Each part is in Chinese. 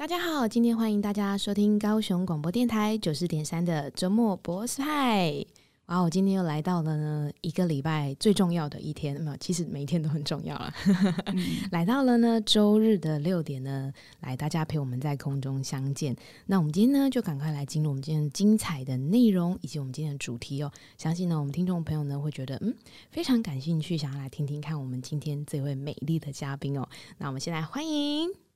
大家好，今天欢迎大家收听高雄广播电台九四点三的周末博士派。哇，我今天又来到了呢一个礼拜最重要的一天，没有，其实每一天都很重要了。嗯、来到了呢周日的六点呢，来大家陪我们在空中相见。那我们今天呢就赶快来进入我们今天精彩的内容以及我们今天的主题哦。相信呢我们听众朋友呢会觉得嗯非常感兴趣，想要来听听看我们今天这位美丽的嘉宾哦。那我们先来欢迎。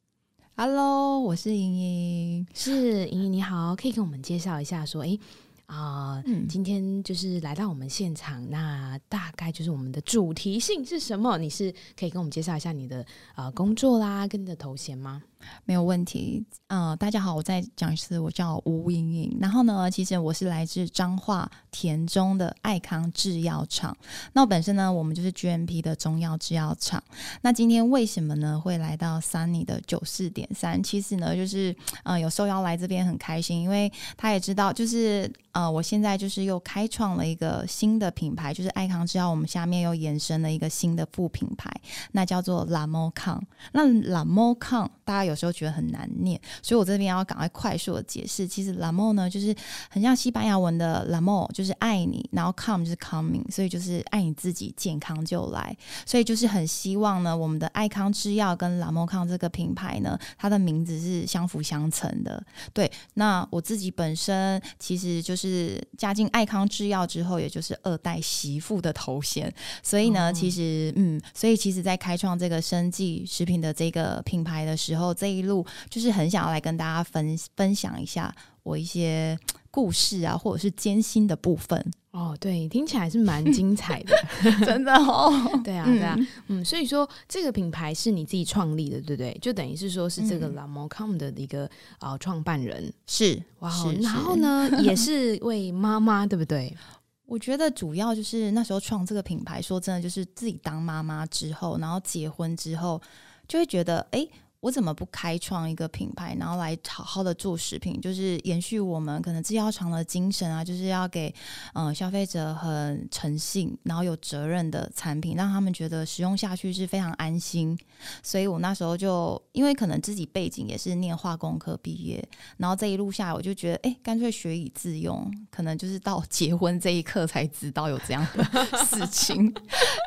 Hello，我是莹莹，是莹莹你好，可以跟我们介绍一下说，哎啊，呃嗯、今天就是来到我们现场，那大概就是我们的主题性是什么？你是可以跟我们介绍一下你的呃工作啦，跟你的头衔吗？没有问题，呃，大家好，我再讲一次，我叫吴莹莹。然后呢，其实我是来自彰化田中的爱康制药厂。那我本身呢，我们就是 GMP 的中药制药厂。那今天为什么呢会来到 Sunny 的九四点三？其实呢，就是呃有受邀来这边很开心，因为他也知道，就是呃我现在就是又开创了一个新的品牌，就是爱康制药，我们下面又延伸了一个新的副品牌，那叫做 Lamocan。那 Lamocan 大家有。有时候觉得很难念，所以我这边要赶快快速的解释。其实 L'Amour 呢，就是很像西班牙文的 L'Amour，就是爱你，然后 come 就是 coming，所以就是爱你自己，健康就来。所以就是很希望呢，我们的爱康制药跟 Lamocan 这个品牌呢，它的名字是相辅相成的。对，那我自己本身其实就是加进爱康制药之后，也就是二代媳妇的头衔。所以呢，哦、其实嗯，所以其实在开创这个生计食品的这个品牌的时候，这一路就是很想要来跟大家分分享一下我一些故事啊，或者是艰辛的部分哦。对，听起来是蛮 精彩的 真的哦。对啊，对啊，嗯，所以说这个品牌是你自己创立的，对不对？就等于是说是这个 La Mocom 的一个啊、呃、创办人是哇，然后呢也是位妈妈，对不对？我觉得主要就是那时候创这个品牌，说真的，就是自己当妈妈之后，然后结婚之后，就会觉得哎。诶我怎么不开创一个品牌，然后来好好的做食品，就是延续我们可能制药厂的精神啊，就是要给嗯、消费者很诚信，然后有责任的产品，让他们觉得使用下去是非常安心。所以我那时候就因为可能自己背景也是念化工科毕业，然后这一路下来，我就觉得哎，干脆学以致用，可能就是到结婚这一刻才知道有这样的事情，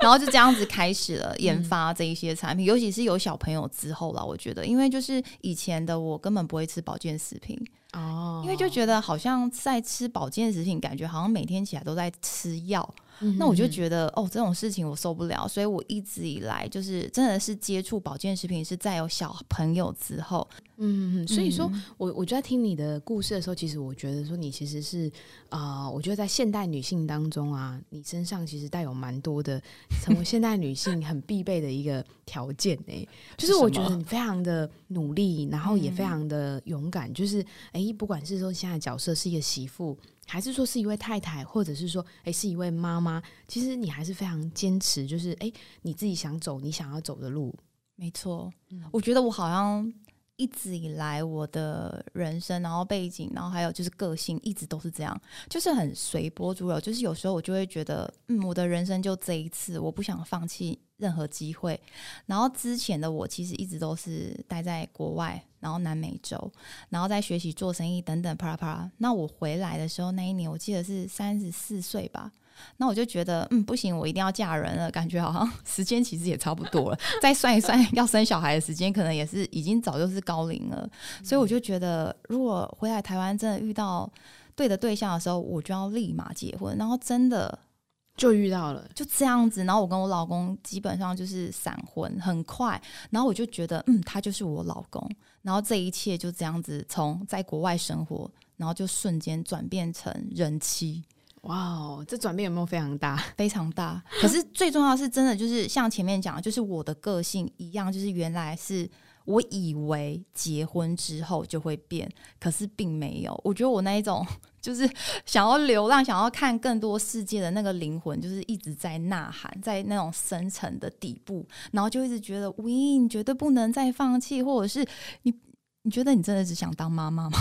然后就这样子开始了研发这一些产品，尤其是有小朋友之后了，我觉。觉得，因为就是以前的我根本不会吃保健食品哦，因为就觉得好像在吃保健食品，感觉好像每天起来都在吃药。那我就觉得哦，这种事情我受不了，所以我一直以来就是真的是接触保健食品是在有小朋友之后，嗯，所以说我我就在听你的故事的时候，其实我觉得说你其实是啊、呃，我觉得在现代女性当中啊，你身上其实带有蛮多的成为现代女性很必备的一个条件呢，就是我觉得你非常的努力，然后也非常的勇敢，就是哎，不管是说现在角色是一个媳妇。还是说是一位太太，或者是说，诶，是一位妈妈。其实你还是非常坚持，就是诶，你自己想走你想要走的路。没错，嗯，我觉得我好像一直以来我的人生，然后背景，然后还有就是个性，一直都是这样，就是很随波逐流。就是有时候我就会觉得，嗯，我的人生就这一次，我不想放弃。任何机会，然后之前的我其实一直都是待在国外，然后南美洲，然后在学习做生意等等，啪啦啪啦。那我回来的时候，那一年我记得是三十四岁吧。那我就觉得，嗯，不行，我一定要嫁人了，感觉好像 时间其实也差不多了。再算一算，要生小孩的时间，可能也是已经早就是高龄了。所以我就觉得，如果回来台湾真的遇到对的对象的时候，我就要立马结婚。然后真的。就遇到了，就这样子。然后我跟我老公基本上就是闪婚，很快。然后我就觉得，嗯，他就是我老公。然后这一切就这样子，从在国外生活，然后就瞬间转变成人妻。哇哦，这转变有没有非常大？非常大。可是最重要是，真的就是像前面讲的，就是我的个性一样，就是原来是。我以为结婚之后就会变，可是并没有。我觉得我那一种 就是想要流浪、想要看更多世界的那个灵魂，就是一直在呐喊，在那种深层的底部，然后就一直觉得，喂，你绝对不能再放弃，或者是你，你觉得你真的只想当妈妈吗？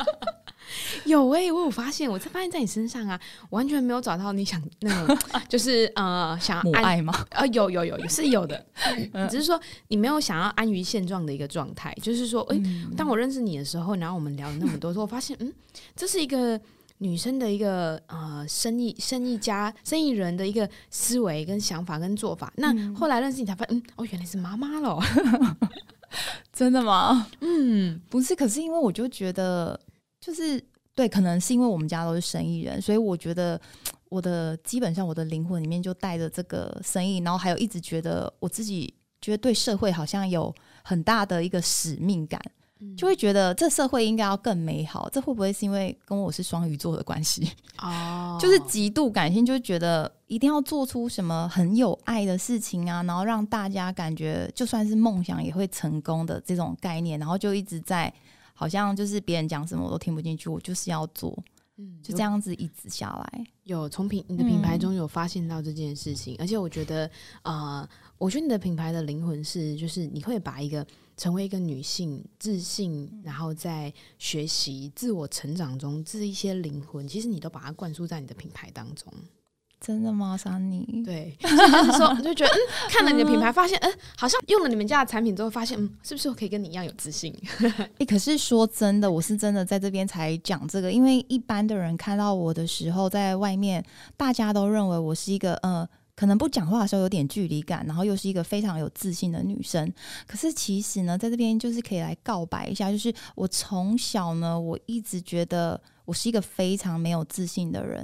有哎、欸，我有发现，我才发现在你身上啊，完全没有找到你想那种，就是呃，想要母爱吗？呃，有有有，是有的，只是说你没有想要安于现状的一个状态。就是说，哎、欸，当我认识你的时候，然后我们聊了那么多，说我发现，嗯，这是一个女生的一个呃生意生意家生意人的一个思维跟想法跟做法。那后来认识你才发现，嗯，哦，原来是妈妈喽。真的吗？嗯，不是，可是因为我就觉得，就是对，可能是因为我们家都是生意人，所以我觉得我的基本上我的灵魂里面就带着这个生意，然后还有一直觉得我自己觉得对社会好像有很大的一个使命感。就会觉得这社会应该要更美好，这会不会是因为跟我是双鱼座的关系？哦，oh. 就是极度感性，就觉得一定要做出什么很有爱的事情啊，然后让大家感觉就算是梦想也会成功的这种概念，然后就一直在好像就是别人讲什么我都听不进去，我就是要做，嗯，就这样子一直下来。有从品你的品牌中有发现到这件事情，嗯、而且我觉得啊、呃，我觉得你的品牌的灵魂是，就是你会把一个。成为一个女性，自信，然后在学习、自我成长中，这一些灵魂，其实你都把它灌输在你的品牌当中。真的吗，Sunny？对，就是说，你 就觉得，嗯，看了你的品牌，发现，嗯，好像用了你们家的产品之后，发现，嗯，是不是我可以跟你一样有自信？哎、欸，可是说真的，我是真的在这边才讲这个，因为一般的人看到我的时候，在外面，大家都认为我是一个，呃。可能不讲话的时候有点距离感，然后又是一个非常有自信的女生。可是其实呢，在这边就是可以来告白一下，就是我从小呢，我一直觉得。我是一个非常没有自信的人，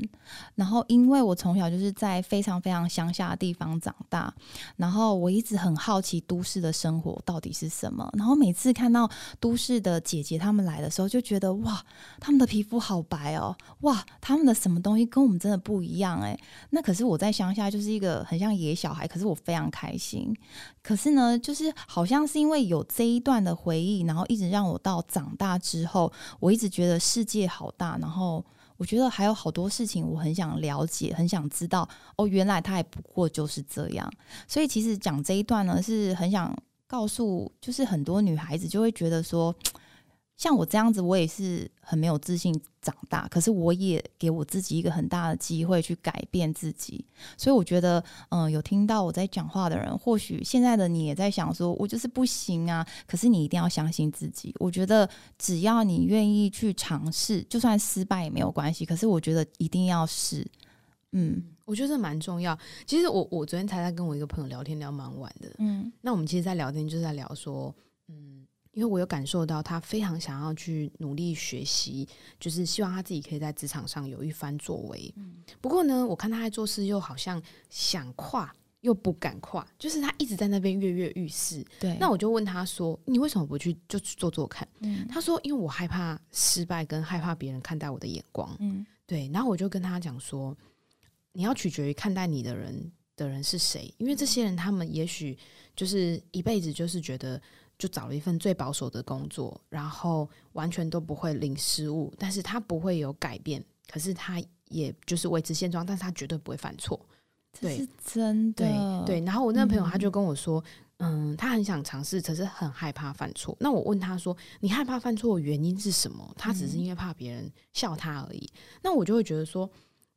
然后因为我从小就是在非常非常乡下的地方长大，然后我一直很好奇都市的生活到底是什么，然后每次看到都市的姐姐她们来的时候，就觉得哇，她们的皮肤好白哦，哇，她们的什么东西跟我们真的不一样诶。那可是我在乡下就是一个很像野小孩，可是我非常开心。可是呢，就是好像是因为有这一段的回忆，然后一直让我到长大之后，我一直觉得世界好大，然后我觉得还有好多事情我很想了解，很想知道。哦，原来他也不过就是这样。所以其实讲这一段呢，是很想告诉，就是很多女孩子就会觉得说。像我这样子，我也是很没有自信长大，可是我也给我自己一个很大的机会去改变自己。所以我觉得，嗯，有听到我在讲话的人，或许现在的你也在想说，我就是不行啊。可是你一定要相信自己。我觉得只要你愿意去尝试，就算失败也没有关系。可是我觉得一定要试。嗯，我觉得这蛮重要。其实我我昨天才在跟我一个朋友聊天，聊蛮晚的。嗯，那我们其实，在聊天就是在聊说，嗯。因为我有感受到他非常想要去努力学习，就是希望他自己可以在职场上有一番作为。不过呢，我看他在做事又好像想跨又不敢跨，就是他一直在那边跃跃欲试。对，那我就问他说：“你为什么不去就去做做看？”嗯，他说：“因为我害怕失败，跟害怕别人看待我的眼光。”嗯，对。然后我就跟他讲说：“你要取决于看待你的人的人是谁，因为这些人他们也许就是一辈子就是觉得。”就找了一份最保守的工作，然后完全都不会领失误，但是他不会有改变，可是他也就是维持现状，但是他绝对不会犯错，对，这是真的，对对。然后我那个朋友他就跟我说，嗯，嗯，他很想尝试，可是很害怕犯错。那我问他说，你害怕犯错的原因是什么？他只是因为怕别人笑他而已。嗯，那我就会觉得说。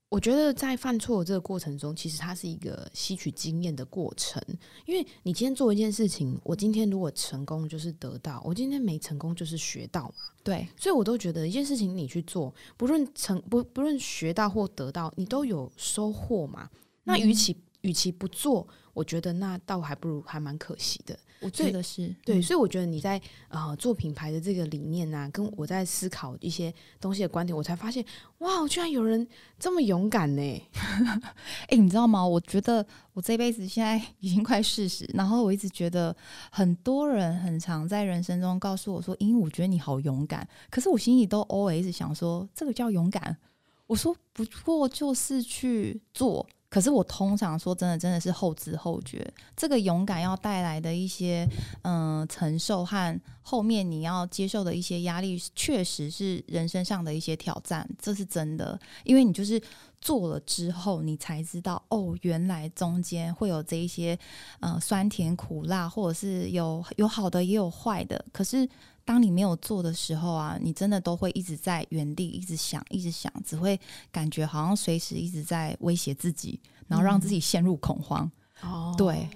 我觉得在犯错这个过程中，其实它是一个吸取经验的过程。因为你今天做一件事情，我今天如果成功就是得到，我今天没成功就是学到嘛。对，所以我都觉得一件事情你去做，不论成不不论学到或得到，你都有收获嘛。那与其与其不做，我觉得那倒还不如还蛮可惜的。我觉得是对，所以我觉得你在呃做品牌的这个理念啊，跟我在思考一些东西的观点，我才发现哇，居然有人这么勇敢呢！哎、欸，你知道吗？我觉得我这辈子现在已经快四十，然后我一直觉得很多人很常在人生中告诉我说：“因为我觉得你好勇敢。”可是我心里都 always 想说：“这个叫勇敢？”我说：“不过就是去做。”可是我通常说真的，真的是后知后觉。这个勇敢要带来的一些嗯、承受和后面你要接受的一些压力，确实是人生上的一些挑战，这是真的。因为你就是做了之后，你才知道哦，原来中间会有这一些呃酸甜苦辣，或者是有有好的也有坏的。可是。当你没有做的时候啊，你真的都会一直在原地，一直想，一直想，只会感觉好像随时一直在威胁自己，然后让自己陷入恐慌。哦、嗯，对，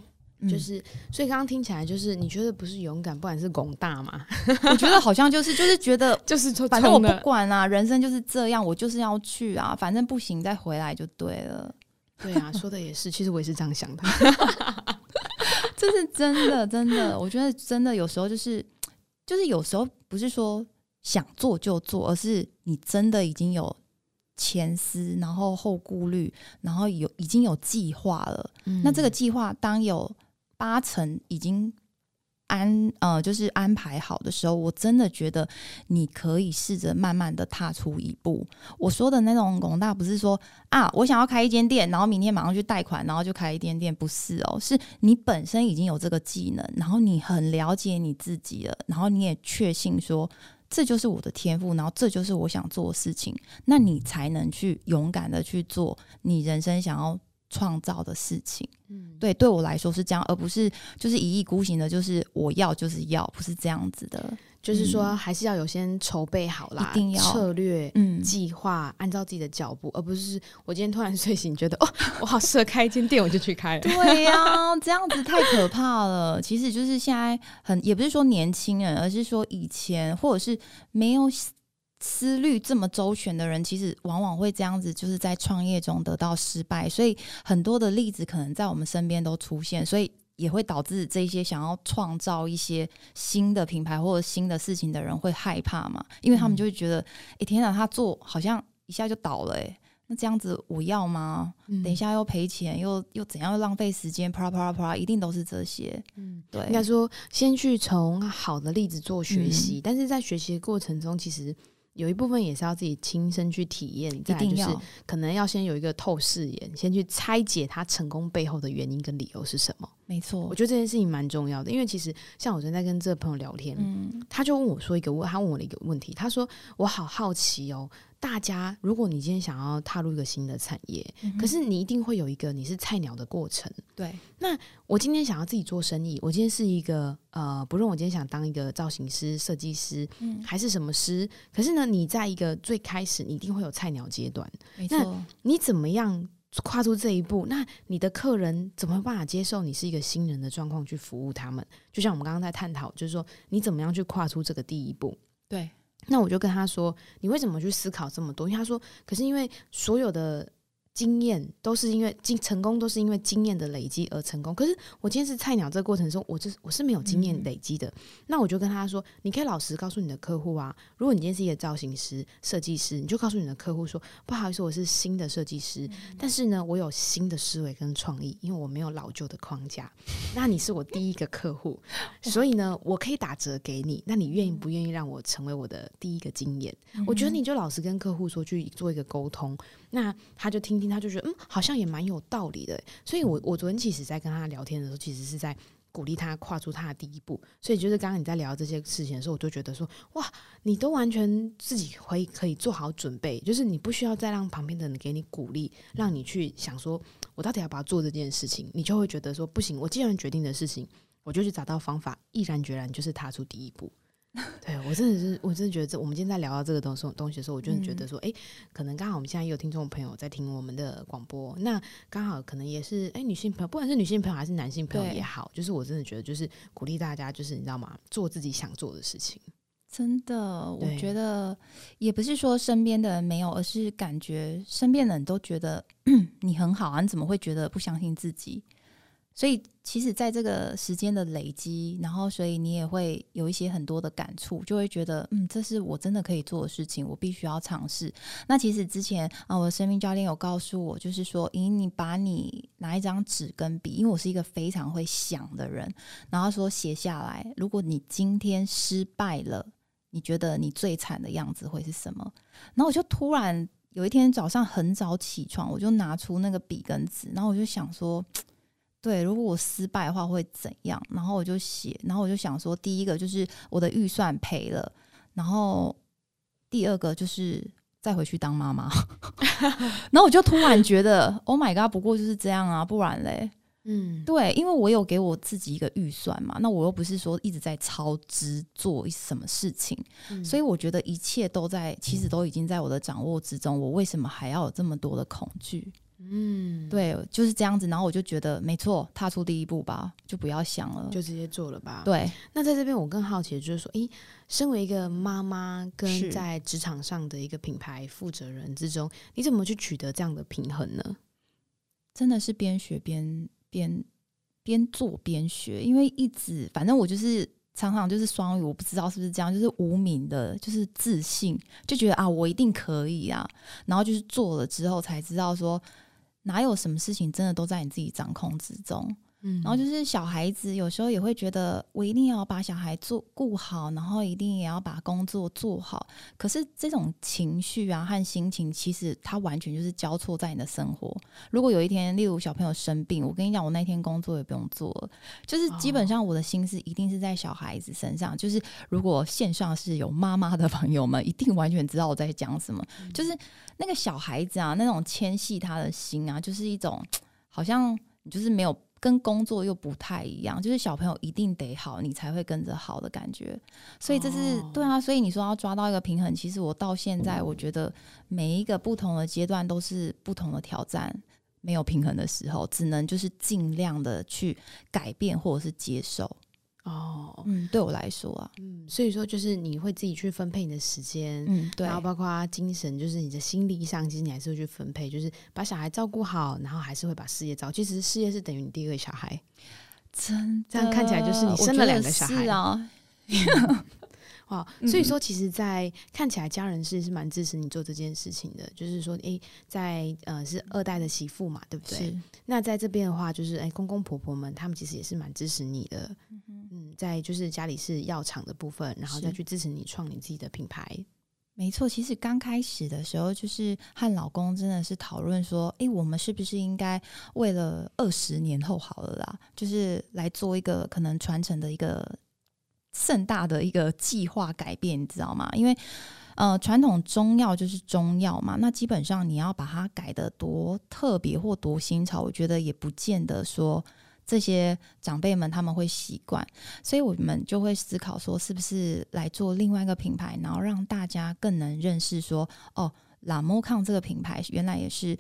就是，嗯、所以刚刚听起来就是你觉得不是勇敢，不管是广大嘛？我觉得好像就是就是觉得 就是反正我不管啊，人生就是这样，我就是要去啊，反正不行再回来就对了。对啊，说的也是，其实我也是这样想的。这是真的，真的，我觉得真的有时候就是，就是有时候不是说想做就做，而是你真的已经有前思，然后后顾虑，然后有已经有计划了。嗯、那这个计划当有八成已经。安呃，就是安排好的时候，我真的觉得你可以试着慢慢的踏出一步。我说的那种广大，不是说啊，我想要开一间店，然后明天马上去贷款，然后就开一间店，不是哦，是你本身已经有这个技能，然后你很了解你自己了，然后你也确信说这就是我的天赋，然后这就是我想做的事情，那你才能去勇敢的去做你人生想要创造的事情，嗯，对，对我来说是这样，而不是就是一意孤行的，就是我要就是要，不是这样子的。就是说，还是要有先筹备好啦，一定要策略、嗯，计划，按照自己的脚步，而不是我今天突然睡醒，觉得哦，我好适合开一间店，我就去开了。对呀、啊，这样子太可怕了。其实就是现在很，也不是说年轻人，而是说以前或者是没有。思虑这么周全的人，其实往往会这样子，就是在创业中得到失败。所以很多的例子可能在我们身边都出现，所以也会导致这些想要创造一些新的品牌或者新的事情的人会害怕嘛，因为他们就会觉得，哎、嗯欸，天哪，他做好像一下就倒了，哎，那这样子我要吗？嗯、等一下又赔钱，又又怎样，又浪费时间，啪啦啪啦啪啦，一定都是这些。嗯，对，应该说先去从好的例子做学习，嗯、但是在学习的过程中，其实。有一部分也是要自己亲身去体验，一定就是可能要先有一个透视眼，先去拆解他成功背后的原因跟理由是什么。没错，我觉得这件事情蛮重要的，因为其实像我昨天在跟这个朋友聊天，嗯，他就问我说一个问，他问我的一个问题，他说我好好奇哦。大家，如果你今天想要踏入一个新的产业，嗯、可是你一定会有一个你是菜鸟的过程。对，那我今天想要自己做生意，我今天是一个呃，不论我今天想当一个造型师、设计师，嗯，还是什么师，可是呢，你在一个最开始，你一定会有菜鸟阶段。没错，那你怎么样跨出这一步？那你的客人怎么办法接受你是一个新人的状况去服务他们？就像我们刚刚在探讨，就是说你怎么样去跨出这个第一步？对。那我就跟他说：“你为什么去思考这么多？”因为他说：“可是因为所有的。”经验都是因为经成功都是因为经验的累积而成功。可是我今天是菜鸟，这个过程中，我这我是没有经验累积的。嗯。那我就跟他说：“你可以老实告诉你的客户啊，如果你今天是一个造型师、设计师，你就告诉你的客户说，不好意思，我是新的设计师，嗯，但是呢，我有新的思维跟创意，因为我没有老旧的框架。那你是我第一个客户，所以呢，我可以打折给你。那你愿意不愿意让我成为我的第一个经验？嗯。我觉得你就老实跟客户说，去做一个沟通。”那他就听听，他就觉得嗯，好像也蛮有道理的。所以我，我我昨天其实在跟他聊天的时候，其实是在鼓励他跨出他的第一步。所以，就是刚刚你在聊这些事情的时候，我就觉得说，哇，你都完全自己可以可以做好准备，就是你不需要再让旁边的人给你鼓励，让你去想说，我到底要不要做这件事情，你就会觉得说，不行，我既然决定的事情，我就去找到方法，毅然决然就是踏出第一步。对，我真的是，我真的觉得这，我们今天在聊到这个东西东西的时候，我真的觉得说，哎、嗯，可能刚好我们现在也有听众朋友在听我们的广播，那刚好可能也是，哎，女性朋友，不管是女性朋友还是男性朋友也好，就是我真的觉得，就是鼓励大家，就是你知道吗，做自己想做的事情。真的，我觉得也不是说身边的人没有，而是感觉身边的人都觉得 你很好啊，你怎么会觉得不相信自己？所以，其实，在这个时间的累积，然后，所以你也会有一些很多的感触，就会觉得，嗯，这是我真的可以做的事情，我必须要尝试。那其实之前啊，我的生命教练有告诉我，就是说，咦，你把你拿一张纸跟笔，因为我是一个非常会想的人，然后说写下来，如果你今天失败了，你觉得你最惨的样子会是什么？然后我就突然有一天早上很早起床，我就拿出那个笔跟纸，然后我就想说。对，如果我失败的话会怎样？然后我就写，然后我就想说，第一个就是我的预算赔了，然后第二个就是再回去当妈妈。然后我就突然觉得，Oh my god，不过就是这样啊，不然嘞，嗯，对，因为我有给我自己一个预算嘛，那我又不是说一直在超支做什么事情，嗯、所以我觉得一切都在，其实都已经在我的掌握之中，我为什么还要有这么多的恐惧？嗯，对，就是这样子。然后我就觉得没错，踏出第一步吧，就不要想了，就直接做了吧。对。那在这边，我更好奇的就是说，诶，身为一个妈妈跟在职场上的一个品牌负责人之中，你怎么去取得这样的平衡呢？真的是边学边边边做边学，因为一直反正我就是常常就是双语，我不知道是不是这样，就是无名的，就是自信，就觉得啊，我一定可以啊。然后就是做了之后才知道说。哪有什么事情真的都在你自己掌控之中？嗯，然后就是小孩子有时候也会觉得，我一定要把小孩做顾好，然后一定也要把工作做好。可是这种情绪啊和心情，其实它完全就是交错在你的生活。如果有一天，例如小朋友生病，我跟你讲，我那天工作也不用做了，就是基本上我的心思一定是在小孩子身上。就是如果线上是有妈妈的朋友们，一定完全知道我在讲什么。就是那个小孩子啊，那种牵系他的心啊，就是一种好像你就是没有。跟工作又不太一样，就是小朋友一定得好，你才会跟着好的感觉。所以这是、哦、对啊，所以你说要抓到一个平衡，其实我到现在我觉得每一个不同的阶段都是不同的挑战，没有平衡的时候，只能就是尽量的去改变或者是接受。哦，嗯，对我来说啊，嗯，所以说就是你会自己去分配你的时间，嗯，对，然后包括精神，就是你的心力上，其实你还是会去分配，就是把小孩照顾好，然后还是会把事业照顾。其实事业是等于你第二个小孩，真这样看起来就是你生了两个小孩啊。哦，所以说，其实，在看起来，家人是是蛮支持你做这件事情的。就是说，诶，在呃，是二代的媳妇嘛，对不对？是。那在这边的话，就是诶，公公婆婆们，他们其实也是蛮支持你的。嗯嗯，在就是家里是药厂的部分，然后再去支持你创你自己的品牌。没错，其实刚开始的时候，就是和老公真的是讨论说，诶，我们是不是应该为了二十年后好了啦，就是来做一个可能传承的一个。盛大的一个计划改变，你知道吗？因为，呃，传统中药就是中药嘛，那基本上你要把它改得多特别或多新潮，我觉得也不见得说这些长辈们他们会习惯，所以我们就会思考说，是不是来做另外一个品牌，然后让大家更能认识说，哦，拉莫康这个品牌原来也是。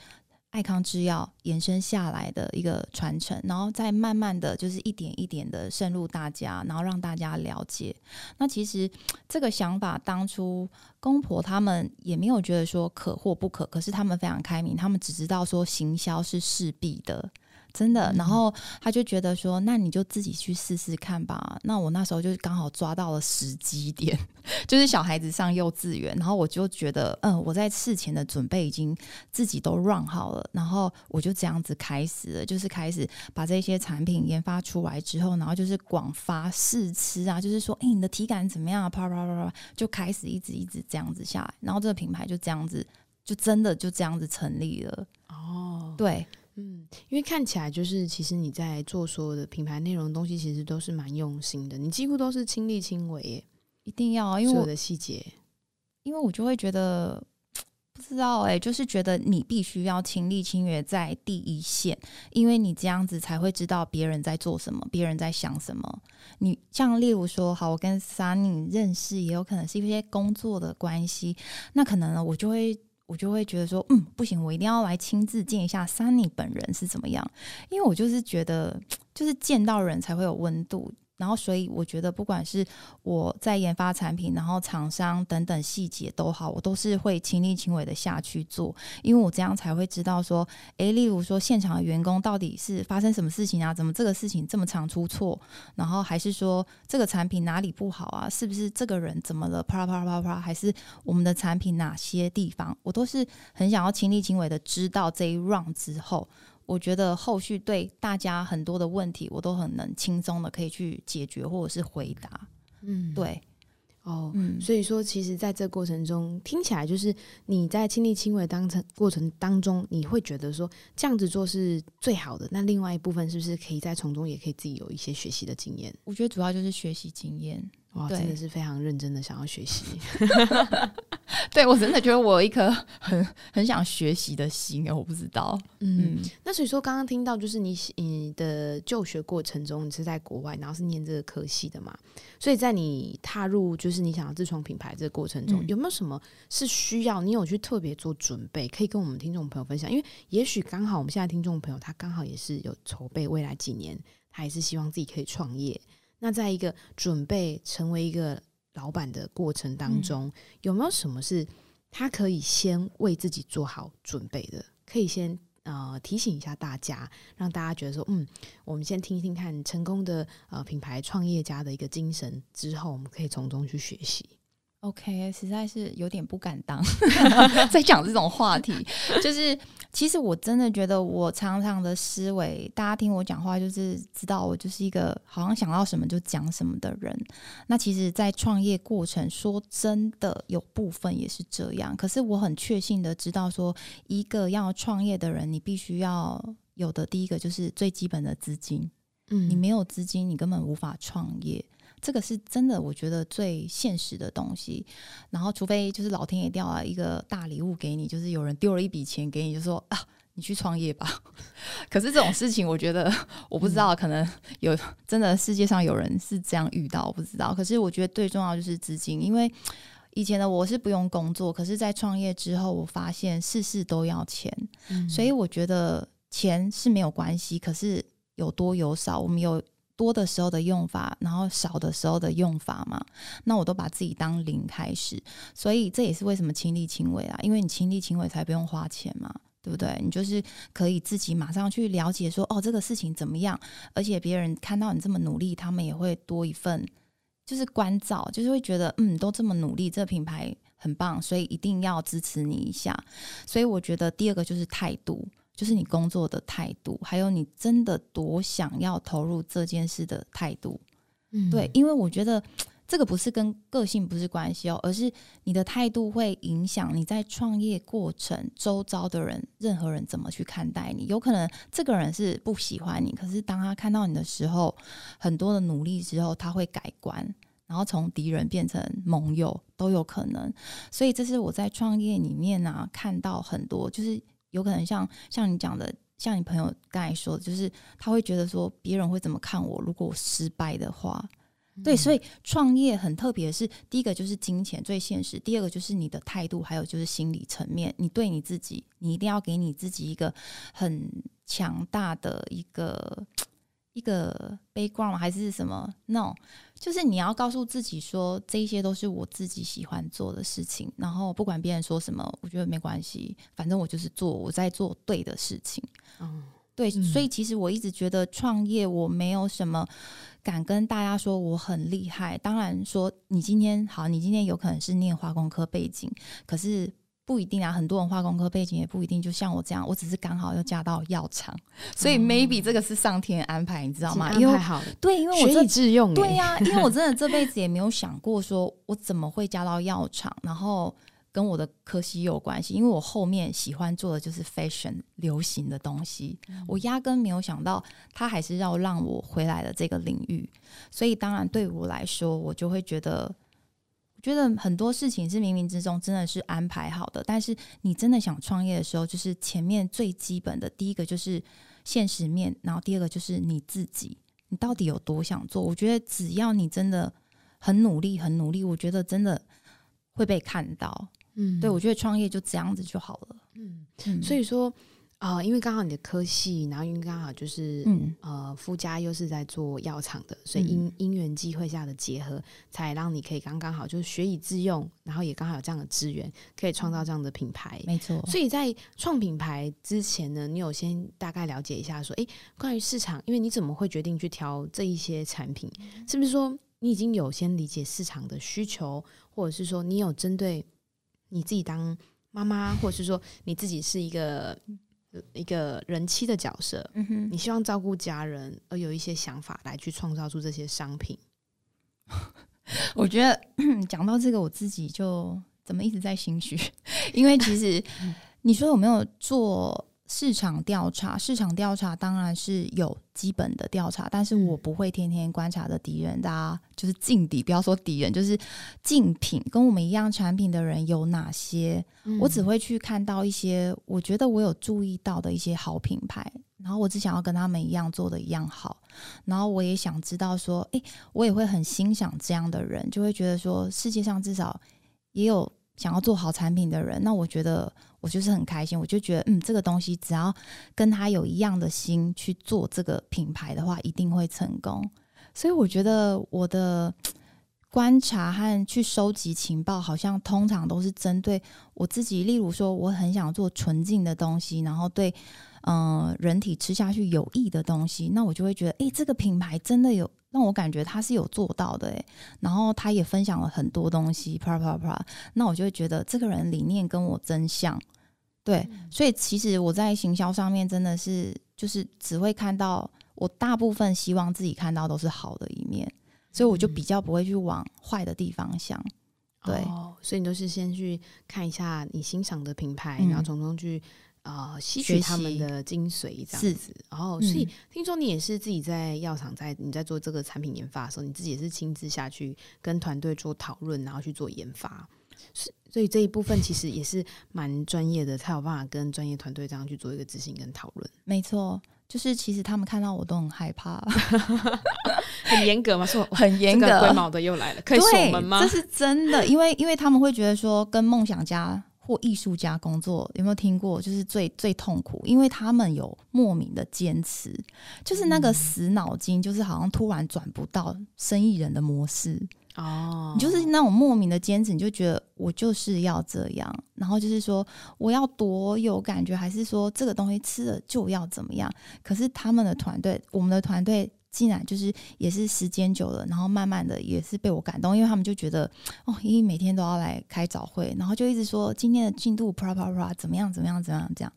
爱康制药延伸下来的一个传承，然后再慢慢的就是一点一点的渗入大家，然后让大家了解。那其实这个想法当初公婆他们也没有觉得说可或不可，可是他们非常开明，他们只知道说行销是势必的。真的，然后他就觉得说，那你就自己去试试看吧。那我那时候就刚好抓到了时机点，就是小孩子上幼稚园，然后我就觉得，嗯，我在事前的准备已经自己都 run 好了，然后我就这样子开始了，就是开始把这些产品研发出来之后，然后就是广发试吃啊，就是说，哎，你的体感怎么样啊？啪啪啪啪，就开始一直一直这样子下来，然后这个品牌就这样子，就真的就这样子成立了。哦，对。嗯，因为看起来就是，其实你在做所有的品牌内容的东西，其实都是蛮用心的。你几乎都是亲力亲为耶，一定要，因为我的细节，因为我就会觉得不知道哎，就是觉得你必须要亲力亲为在第一线，因为你这样子才会知道别人在做什么，别人在想什么。你像例如说，好，我跟 Sunny 认识，也有可能是一些工作的关系，那可能呢，我就会。我就会觉得说，嗯，不行，我一定要来亲自见一下 Sunny 本人是怎么样，因为我就是觉得，就是见到人才会有温度。然后，所以我觉得，不管是我在研发产品，然后厂商等等细节都好，我都是会亲力亲为的下去做，因为我这样才会知道说，诶，例如说现场的员工到底是发生什么事情啊？怎么这个事情这么常出错？然后还是说这个产品哪里不好啊？是不是这个人怎么了？啪啪啪啪，还是我们的产品哪些地方？我都是很想要亲力亲为的知道这一 round 之后。我觉得后续对大家很多的问题，我都很能轻松的可以去解决或者是回答。嗯，对，哦，嗯，所以说，其实在这过程中，听起来就是你在亲力亲为当成过程当中，你会觉得说这样子做是最好的。那另外一部分是不是可以在从中也可以自己有一些学习的经验？我觉得主要就是学习经验。哇，真的是非常认真的想要学习。对我真的觉得我有一颗很很想学习的心，我不知道。嗯，嗯，那所以说刚刚听到就是你你的就学过程中，你是在国外，然后是念这个科系的嘛？所以在你踏入就是你想要自创品牌这个过程中，嗯、有没有什么是需要你有去特别做准备，可以跟我们听众朋友分享？因为也许刚好我们现在听众朋友他刚好也是有筹备未来几年，他也是希望自己可以创业。那在一个准备成为一个老板的过程当中，嗯、有没有什么是他可以先为自己做好准备的？可以先呃提醒一下大家，让大家觉得说，嗯，我们先听一听看成功的呃品牌创业家的一个精神，之后我们可以从中去学习。OK，实在是有点不敢当，在讲这种话题，就是其实我真的觉得我常常的思维，大家听我讲话就是知道我就是一个好像想到什么就讲什么的人。那其实，在创业过程，说真的，有部分也是这样。可是我很确信的知道，说一个要创业的人，你必须要有的第一个就是最基本的资金。嗯，你没有资金，你根本无法创业。这个是真的，我觉得最现实的东西。然后，除非就是老天爷掉了一个大礼物给你，就是有人丢了一笔钱给你，就说啊，你去创业吧。可是这种事情，我觉得我不知道，可能有真的世界上有人是这样遇到，我不知道。可是我觉得最重要就是资金，因为以前的我是不用工作，可是在创业之后，我发现事事都要钱，嗯、所以我觉得钱是没有关系，可是有多有少，我们有。多的时候的用法，然后少的时候的用法嘛，那我都把自己当零开始，所以这也是为什么亲力亲为啊，因为你亲力亲为才不用花钱嘛，对不对？你就是可以自己马上去了解说，哦，这个事情怎么样，而且别人看到你这么努力，他们也会多一份就是关照，就是会觉得，嗯，都这么努力，这个品牌很棒，所以一定要支持你一下。所以我觉得第二个就是态度。就是你工作的态度，还有你真的多想要投入这件事的态度，嗯，对，因为我觉得这个不是跟个性不是关系哦，而是你的态度会影响你在创业过程周遭的人，任何人怎么去看待你。有可能这个人是不喜欢你，可是当他看到你的时候，很多的努力之后，他会改观，然后从敌人变成盟友都有可能。所以这是我在创业里面啊看到很多就是。有可能像像你讲的，像你朋友刚才说的，就是他会觉得说别人会怎么看我，如果我失败的话，嗯、对，所以创业很特别的是，第一个就是金钱最现实，第二个就是你的态度，还有就是心理层面，你对你自己，你一定要给你自己一个很强大的一个。一个 background 还是什么？no，就是你要告诉自己说，这些都是我自己喜欢做的事情。然后不管别人说什么，我觉得没关系，反正我就是做我在做对的事情。嗯，对，所以其实我一直觉得创业我没有什么敢跟大家说我很厉害。当然说你今天好，你今天有可能是念化工科背景，可是。不一定啊，很多人化工科背景也不一定，就像我这样，我只是刚好要嫁到药厂，所以 maybe 这个是上天安排，你知道吗？因为好，对，因为我学以致用，对呀、啊，因为我 真的这辈子也没有想过说我怎么会嫁到药厂，然后跟我的科系有关系，因为我后面喜欢做的就是 fashion 流行的东西，我压根没有想到他还是要让我回来的这个领域，所以当然对我来说，我就会觉得。觉得很多事情是冥冥之中真的是安排好的，但是你真的想创业的时候，就是前面最基本的第一个就是现实面，然后第二个就是你自己，你到底有多想做？我觉得只要你真的很努力，很努力，我觉得真的会被看到。嗯，对，我觉得创业就这样子就好了。嗯，嗯，所以说。啊、呃，因为刚好你的科系，然后因为刚好就是，嗯，呃，夫家又是在做药厂的，所以因因缘际会下的结合，才让你可以刚刚好就是学以致用，然后也刚好有这样的资源，可以创造这样的品牌。没错。所以在创品牌之前呢，你有先大概了解一下说，诶，关于市场，因为你怎么会决定去挑这一些产品？是不是说你已经有先理解市场的需求，或者是说你有针对你自己当妈妈，或者是说你自己是一个。一个人妻的角色，嗯哼，你希望照顾家人，而有一些想法来去创造出这些商品。我觉得 讲到这个，我自己就怎么一直在心虚，因为其实你说有没有做市场调查，市场调查当然是有基本的调查，但是我不会天天观察的敌人，大家就是劲敌，不要说敌人，就是竞品跟我们一样产品的人有哪些，嗯、我只会去看到一些我觉得我有注意到的一些好品牌，然后我只想要跟他们一样做的一样好，然后我也想知道说，诶，我也会很欣赏这样的人，就会觉得说世界上至少也有想要做好产品的人，那我觉得。我就是很开心，我就觉得，嗯，这个东西只要跟他有一样的心去做这个品牌的话，一定会成功。所以我觉得我的观察和去收集情报，好像通常都是针对我自己。例如说，我很想做纯净的东西，然后对，嗯、人体吃下去有益的东西，那我就会觉得，诶，这个品牌真的有让我感觉他是有做到的，诶，然后他也分享了很多东西，啪啪啪，那我就会觉得这个人理念跟我真像。对，所以其实我在行销上面真的是就是只会看到我大部分希望自己看到都是好的一面，所以我就比较不会去往坏的地方想。对，哦，所以你都是先去看一下你欣赏的品牌，嗯、然后从中去呃吸取他们的精髓，这样子。然后，所以听说你也是自己在药厂，在你在做这个产品研发的时候，你自己也是亲自下去跟团队做讨论，然后去做研发。是，所以这一部分其实也是蛮专业的，才有办法跟专业团队这样去做一个执行跟讨论。没错，就是其实他们看到我都很害怕，很严格吗？说很严格，龟毛的又来了，可以锁门吗？这是真的，因为因为他们会觉得说，跟梦想家或艺术家工作有没有听过？就是最最痛苦，因为他们有莫名的坚持，就是那个死脑筋，就是好像突然转不到生意人的模式。哦，你就是那种莫名的坚持，你就觉得我就是要这样，然后就是说我要多有感觉，还是说这个东西吃了就要怎么样？可是他们的团队，我们的团队。竟然就是也是时间久了，然后慢慢的也是被我感动，因为他们就觉得哦，因为每天都要来开早会，然后就一直说今天的进度啪啪啪怎么样怎么样怎么样这样。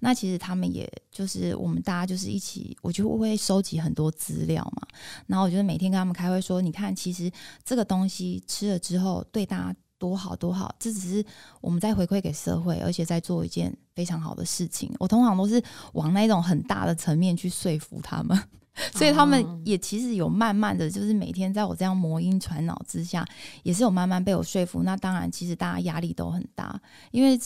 那其实他们也就是我们大家就是一起，我就会收集很多资料嘛。然后我觉得每天跟他们开会说，你看其实这个东西吃了之后对大家多好多好，这只是我们在回馈给社会，而且在做一件非常好的事情。我通常都是往那种很大的层面去说服他们。所以他们也其实有慢慢的就是每天在我这样魔音传脑之下，也是有慢慢被我说服。那当然，其实大家压力都很大，因为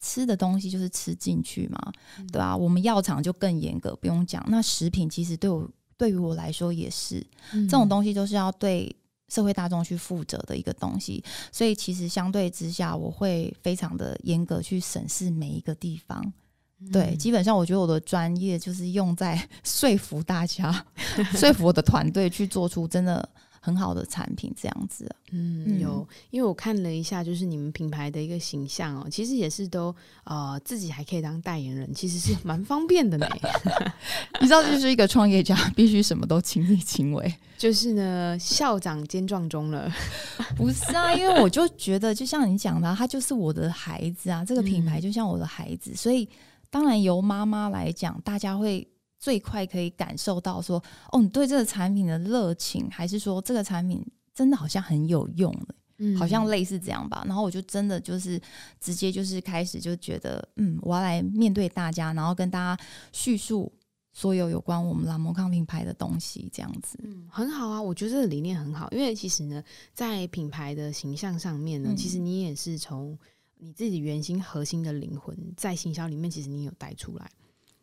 吃的东西就是吃进去嘛，对吧？我们药厂就更严格，不用讲。那食品其实对我对于我来说也是，这种东西都是要对社会大众去负责的一个东西。所以其实相对之下，我会非常的严格去审视每一个地方。对，基本上我觉得我的专业就是用在 说服大家，说服我的团队去做出真的很好的产品，这样子。嗯，有，因为我看了一下，就是你们品牌的一个形象哦，其实也是都呃自己还可以当代言人，其实是 蛮方便的呢。你知道，就是一个创业家必须什么都亲力亲为，就是呢，校长兼撞钟了。不是啊，因为我就觉得，就像你讲的，他就是我的孩子啊，这个品牌就像我的孩子，嗯、所以。当然，由妈妈来讲，大家会最快可以感受到说，哦，你对这个产品的热情，还是说这个产品真的好像很有用的，嗯，好像类似这样吧。然后我就真的就是直接就是开始就觉得，嗯，我要来面对大家，然后跟大家叙述所有有关我们拉摩康品牌的东西，这样子，嗯，很好啊。我觉得这个理念很好，因为其实呢，在品牌的形象上面呢，嗯，其实你也是从。你自己原心核心的灵魂，在行销里面，其实你有带出来，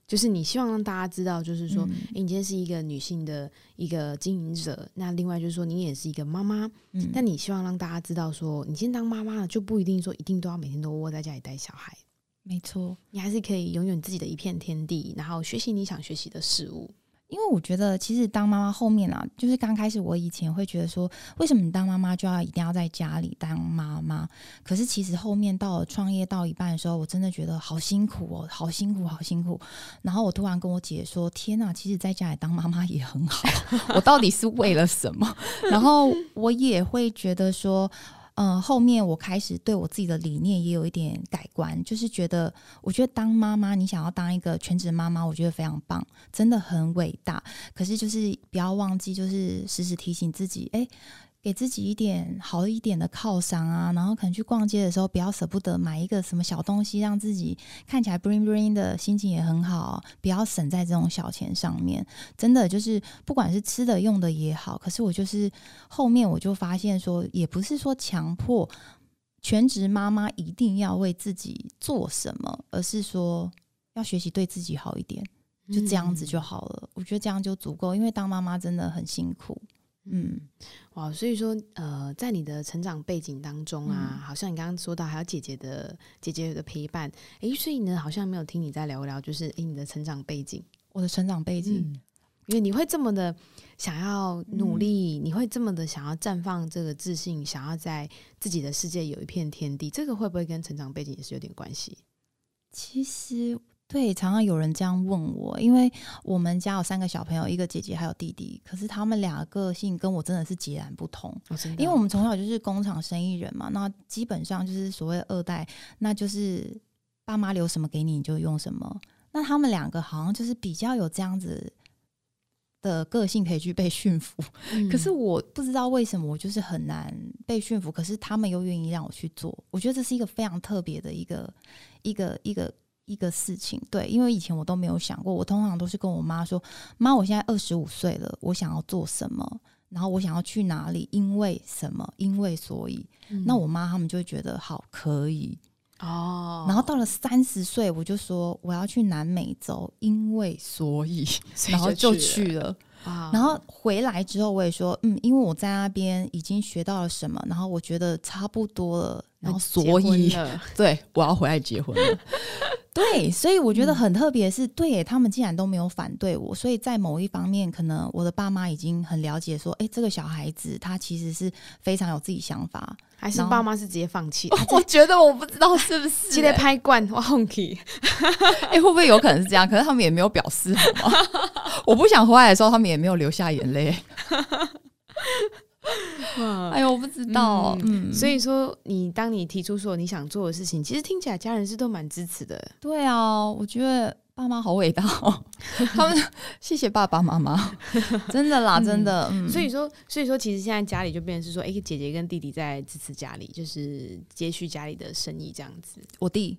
就是你希望让大家知道，就是说，嗯欸、你今天是一个女性的一个经营者，那另外就是说，你也是一个妈妈，嗯，但你希望让大家知道，说，你今天当妈妈了，就不一定说一定都要每天都窝在家里带小孩，没错，你还是可以拥有你自己的一片天地，然后学习你想学习的事物。因为我觉得，其实当妈妈后面啊，就是刚开始我以前会觉得说，为什么你当妈妈就要一定要在家里当妈妈？可是其实后面到创业到一半的时候，我真的觉得好辛苦哦，好辛苦，好辛苦。然后我突然跟我姐说：“天哪，其实在家里当妈妈也很好。”我到底是为了什么？然后我也会觉得说。嗯，后面我开始对我自己的理念也有一点改观，就是觉得，我觉得当妈妈，你想要当一个全职妈妈，我觉得非常棒，真的很伟大。可是就是不要忘记，就是时时提醒自己，哎，给自己一点好一点的犒赏啊，然后可能去逛街的时候，不要舍不得买一个什么小东西，让自己看起来 bling bling 的心情也很好。不要省在这种小钱上面，真的就是不管是吃的用的也好。可是我就是后面我就发现说，也不是说强迫全职妈妈一定要为自己做什么，而是说要学习对自己好一点，就这样子就好了。我觉得这样就足够，因为当妈妈真的很辛苦。嗯，哇，所以说，呃，在你的成长背景当中啊，嗯、好像你刚刚说到还有姐姐的姐姐的陪伴，诶，所以呢，好像没有听你再聊聊，就是诶，你的成长背景，我的成长背景，嗯、因为你会这么的想要努力，嗯、你会这么的想要绽放这个自信，想要在自己的世界有一片天地，这个会不会跟成长背景也是有点关系？其实。对，常常有人这样问我，因为我们家有三个小朋友，一个姐姐还有弟弟，可是他们俩个性跟我真的是截然不同。哦、因为我们从小就是工厂生意人嘛，那基本上就是所谓二代，那就是爸妈留什么给你，你就用什么。那他们两个好像就是比较有这样子的个性，可以去被驯服。嗯、可是我不知道为什么，我就是很难被驯服，可是他们又愿意让我去做。我觉得这是一个非常特别的一个一个一个。一个事情，对，因为以前我都没有想过，我通常都是跟我妈说：“妈，我现在二十五岁了，我想要做什么，然后我想要去哪里，因为什么，因为所以。嗯”那我妈他们就会觉得好，可以哦。然后到了三十岁，我就说我要去南美洲，因为所以，然后就去了。然后回来之后，我也说，嗯，因为我在那边已经学到了什么，然后我觉得差不多了，然后所以，对，我要回来结婚了。对，所以我觉得很特别是，对他们竟然都没有反对我，所以在某一方面，可能我的爸妈已经很了解，说，哎，这个小孩子他其实是非常有自己想法，还是爸妈是直接放弃？我觉得我不知道是不是直 接拍惯我放弃，哎，会不会有可能是这样？可是他们也没有表示好吗？我不想回来的时候，他们也没有流下眼泪。哎呦，我不知道。所以说，你当你提出说你想做的事情，其实听起来家人是都蛮支持的。对啊，我觉得爸妈好伟大哦。他们谢谢爸爸妈妈，真的啦，真的。嗯，所以说，所以说，其实现在家里就变成是说，哎，姐姐跟弟弟在支持家里，就是接续家里的生意这样子。我弟。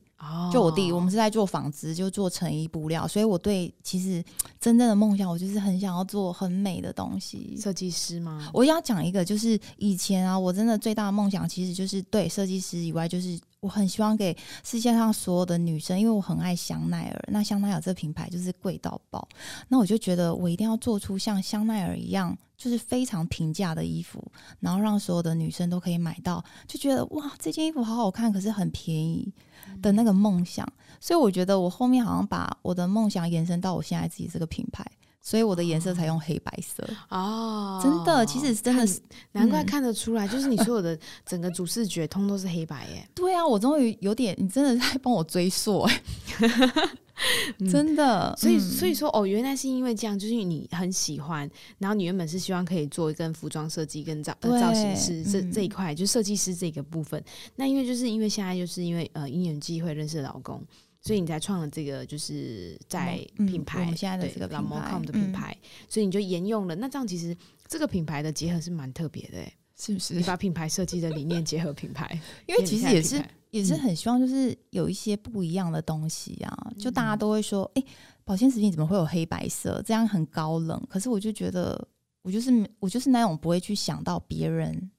就我弟，我们是在做纺织，就做成衣布料，所以我对其实真正的梦想，我就是很想要做很美的东西。设计师吗？我要讲一个，就是以前啊，我真的最大的梦想其实就是对设计师以外，就是我很希望给世界上所有的女生，因为我很爱香奈儿，那香奈儿这品牌就是贵到爆，那我就觉得我一定要做出像香奈儿一样，就是非常平价的衣服，然后让所有的女生都可以买到，就觉得哇，这件衣服好好看，可是很便宜。的那个梦想，所以我觉得我后面好像把我的梦想延伸到我现在自己这个品牌，所以我的颜色才用黑白色哦。真的，其实真的是难怪看得出来，嗯、就是你所有的 整个主视觉通都是黑白耶。对啊，我终于有点，你真的在帮我追溯哎。真的，嗯、所以所以说哦，原来是因为这样，就是你很喜欢，然后你原本是希望可以做一跟服装设计跟造对造型师这、嗯、这一块，就设计师这个部分。那因为就是因为现在就是因为呃因缘机会认识老公，所以你才创了这个就是在品牌、嗯、现在的这个 Lamoccom 的品牌，嗯、所以你就沿用了。那这样其实这个品牌的结合是蛮特别的，是不是？你把品牌设计的理念结合品牌，因为其实也是。也是很希望，就是有一些不一样的东西啊，嗯、就大家都会说，哎、欸，保鲜食品怎么会有黑白色？这样很高冷。可是我就觉得，我就是我就是那种不会去想到别人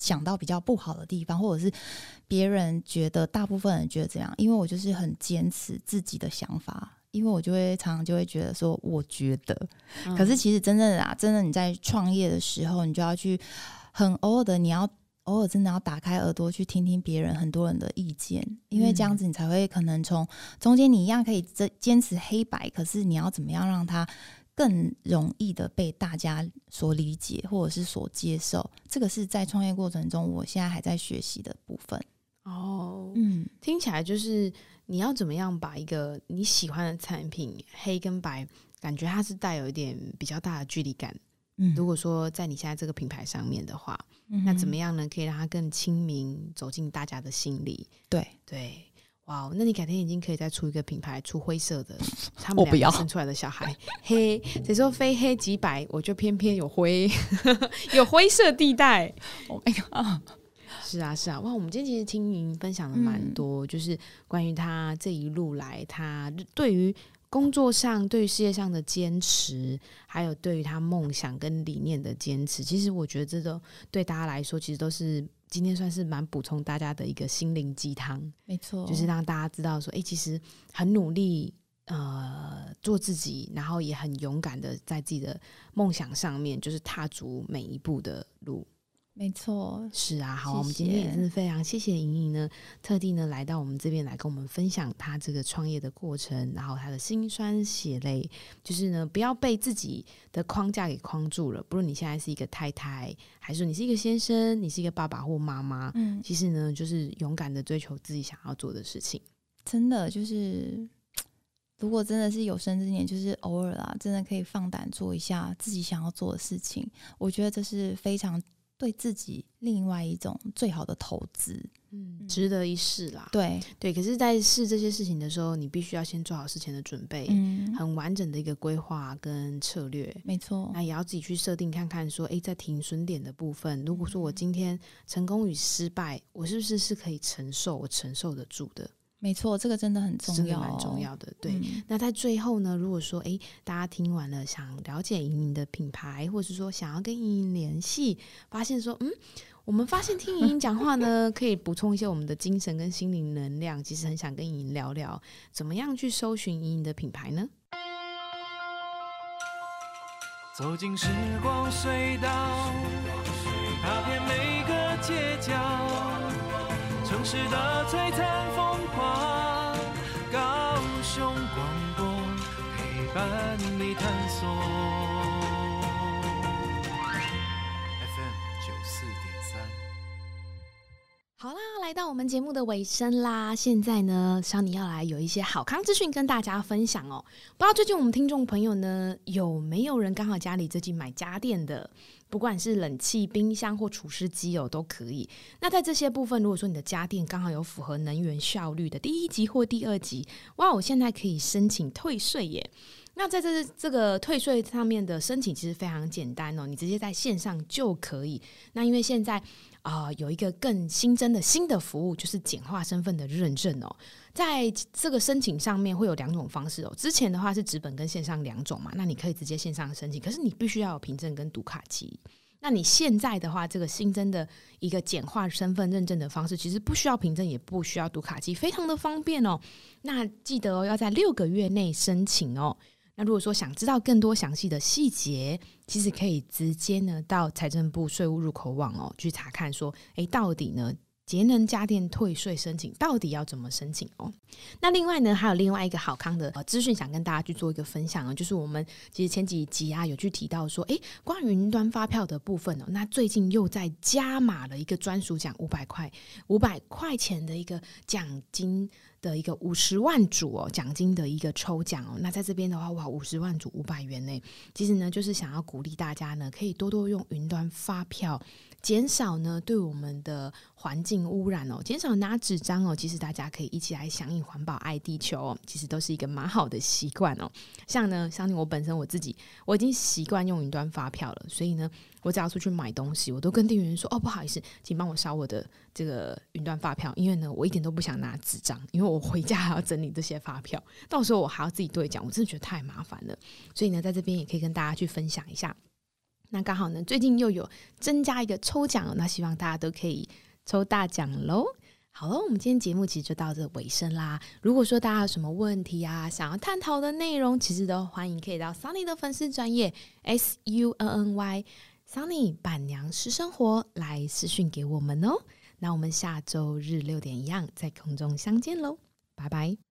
想到比较不好的地方，或者是别人觉得大部分人觉得怎样，因为我就是很坚持自己的想法，因为我就会常常就会觉得说，我觉得。嗯、可是其实真正的啊，真的你在创业的时候，你就要去很偶尔的你要。偶尔真的要打开耳朵去听听别人很多人的意见，因为这样子你才会可能从中间你一样可以坚坚持黑白，可是你要怎么样让它更容易的被大家所理解或者是所接受？这个是在创业过程中我现在还在学习的部分。哦，嗯，听起来就是你要怎么样把一个你喜欢的产品黑跟白，感觉它是带有一点比较大的距离感。如果说在你现在这个品牌上面的话，嗯、那怎么样呢？可以让它更亲民，走进大家的心里。对对，哇，那你改天已经可以再出一个品牌，出灰色的，他们两个生出来的小孩，黑，谁说非黑即白？我就偏偏有灰，有灰色地带。Oh my god！是啊，是啊，哇，我们今天其实听莹莹分享了蛮多，嗯、就是关于他这一路来，他对于工作上、对于事业上的坚持，还有对于他梦想跟理念的坚持。其实我觉得这都对大家来说，其实都是。今天算是蛮补充大家的一个心灵鸡汤，没错，就是让大家知道说，哎、欸，其实很努力，呃，做自己，然后也很勇敢的在自己的梦想上面，就是踏足每一步的路。没错，是啊，好，我们今天也真的非常谢谢莹莹呢，特地呢来到我们这边来跟我们分享她这个创业的过程，然后她的辛酸血泪，就是呢不要被自己的框架给框住了。不论你现在是一个太太，还是说你是一个先生，你是一个爸爸或妈妈，嗯，其实呢就是勇敢的追求自己想要做的事情。真的就是，如果真的是有生之年，就是偶尔啊，真的可以放胆做一下自己想要做的事情。我觉得这是非常。对自己另外一种最好的投资，嗯，值得一试啦。对对，可是，在试这些事情的时候，你必须要先做好事前的准备，嗯，很完整的一个规划跟策略，没错。那也要自己去设定看看，说，诶，在停损点的部分，如果说我今天成功与失败，我是不是是可以承受，我承受得住的？没错，这个真的很重要，蛮重要的。对，嗯、那在最后呢，如果说哎，大家听完了，想了解莹莹的品牌，或者是说想要跟莹莹联系，发现说，嗯，我们发现听莹莹讲话呢，可以补充一些我们的精神跟心灵能量。其实很想跟莹莹聊聊，怎么样去搜寻莹莹的品牌呢？走进时光隧道，踏遍每个街角。城市的璀璨风雄广播陪伴你探索。好啦，来到我们节目的尾声啦。现在呢小尼要来有一些好康资讯跟大家分享哦。不知道最近我们听众朋友呢，有没有人刚好家里最近买家电的？不管是冷气、冰箱或除湿机哦，都可以。那在这些部分，如果说你的家电刚好有符合能源效率的第一级或第二级，哇，我现在可以申请退税耶。那在这这个退税上面的申请其实非常简单哦，你直接在线上就可以。那因为现在啊、有一个更新增的新的服务，就是简化身份的认证哦。在这个申请上面会有两种方式哦。之前的话是纸本跟线上两种嘛，那你可以直接线上申请，可是你必须要有凭证跟读卡机。那你现在的话，这个新增的一个简化身份认证的方式，其实不需要凭证，也不需要读卡机，非常的方便哦。那记得哦，要在六个月内申请哦。那如果说想知道更多详细的细节，其实可以直接呢到财政部税务入口网哦去查看，说，诶，到底呢？节能家电退税申请到底要怎么申请哦？那另外呢，还有另外一个好康的呃资讯，想跟大家去做一个分享哦，就是我们其实前几集啊有去提到说，诶，关于云端发票的部分哦，那最近又在加码了一个专属奖五百块，五百块钱的一个奖金的一个五十万组哦奖金的一个抽奖哦。那在这边的话，哇，五十万组五百元呢，其实呢就是想要鼓励大家呢，可以多多用云端发票。减少呢对我们的环境污染哦，减少拿纸张哦，其实大家可以一起来响应环保爱地球哦，其实都是一个蛮好的习惯哦。像呢，像我本身我自己，我已经习惯用云端发票了，所以呢，我只要出去买东西，我都跟店员说哦，不好意思，请帮我烧我的这个云端发票，因为呢，我一点都不想拿纸张，因为我回家还要整理这些发票，到时候我还要自己对奖，我真的觉得太麻烦了。所以呢，在这边也可以跟大家去分享一下。那刚好呢，最近又有增加一个抽奖，那希望大家都可以抽大奖喽。好了，我们今天节目其实就到这尾声啦。如果说大家有什么问题啊，想要探讨的内容，其实都欢迎可以到 Sunny 的粉丝专业 S U N N Y Sunny 板娘私生活来私讯给我们哦。那我们下周日六点一样在空中相见喽，拜拜。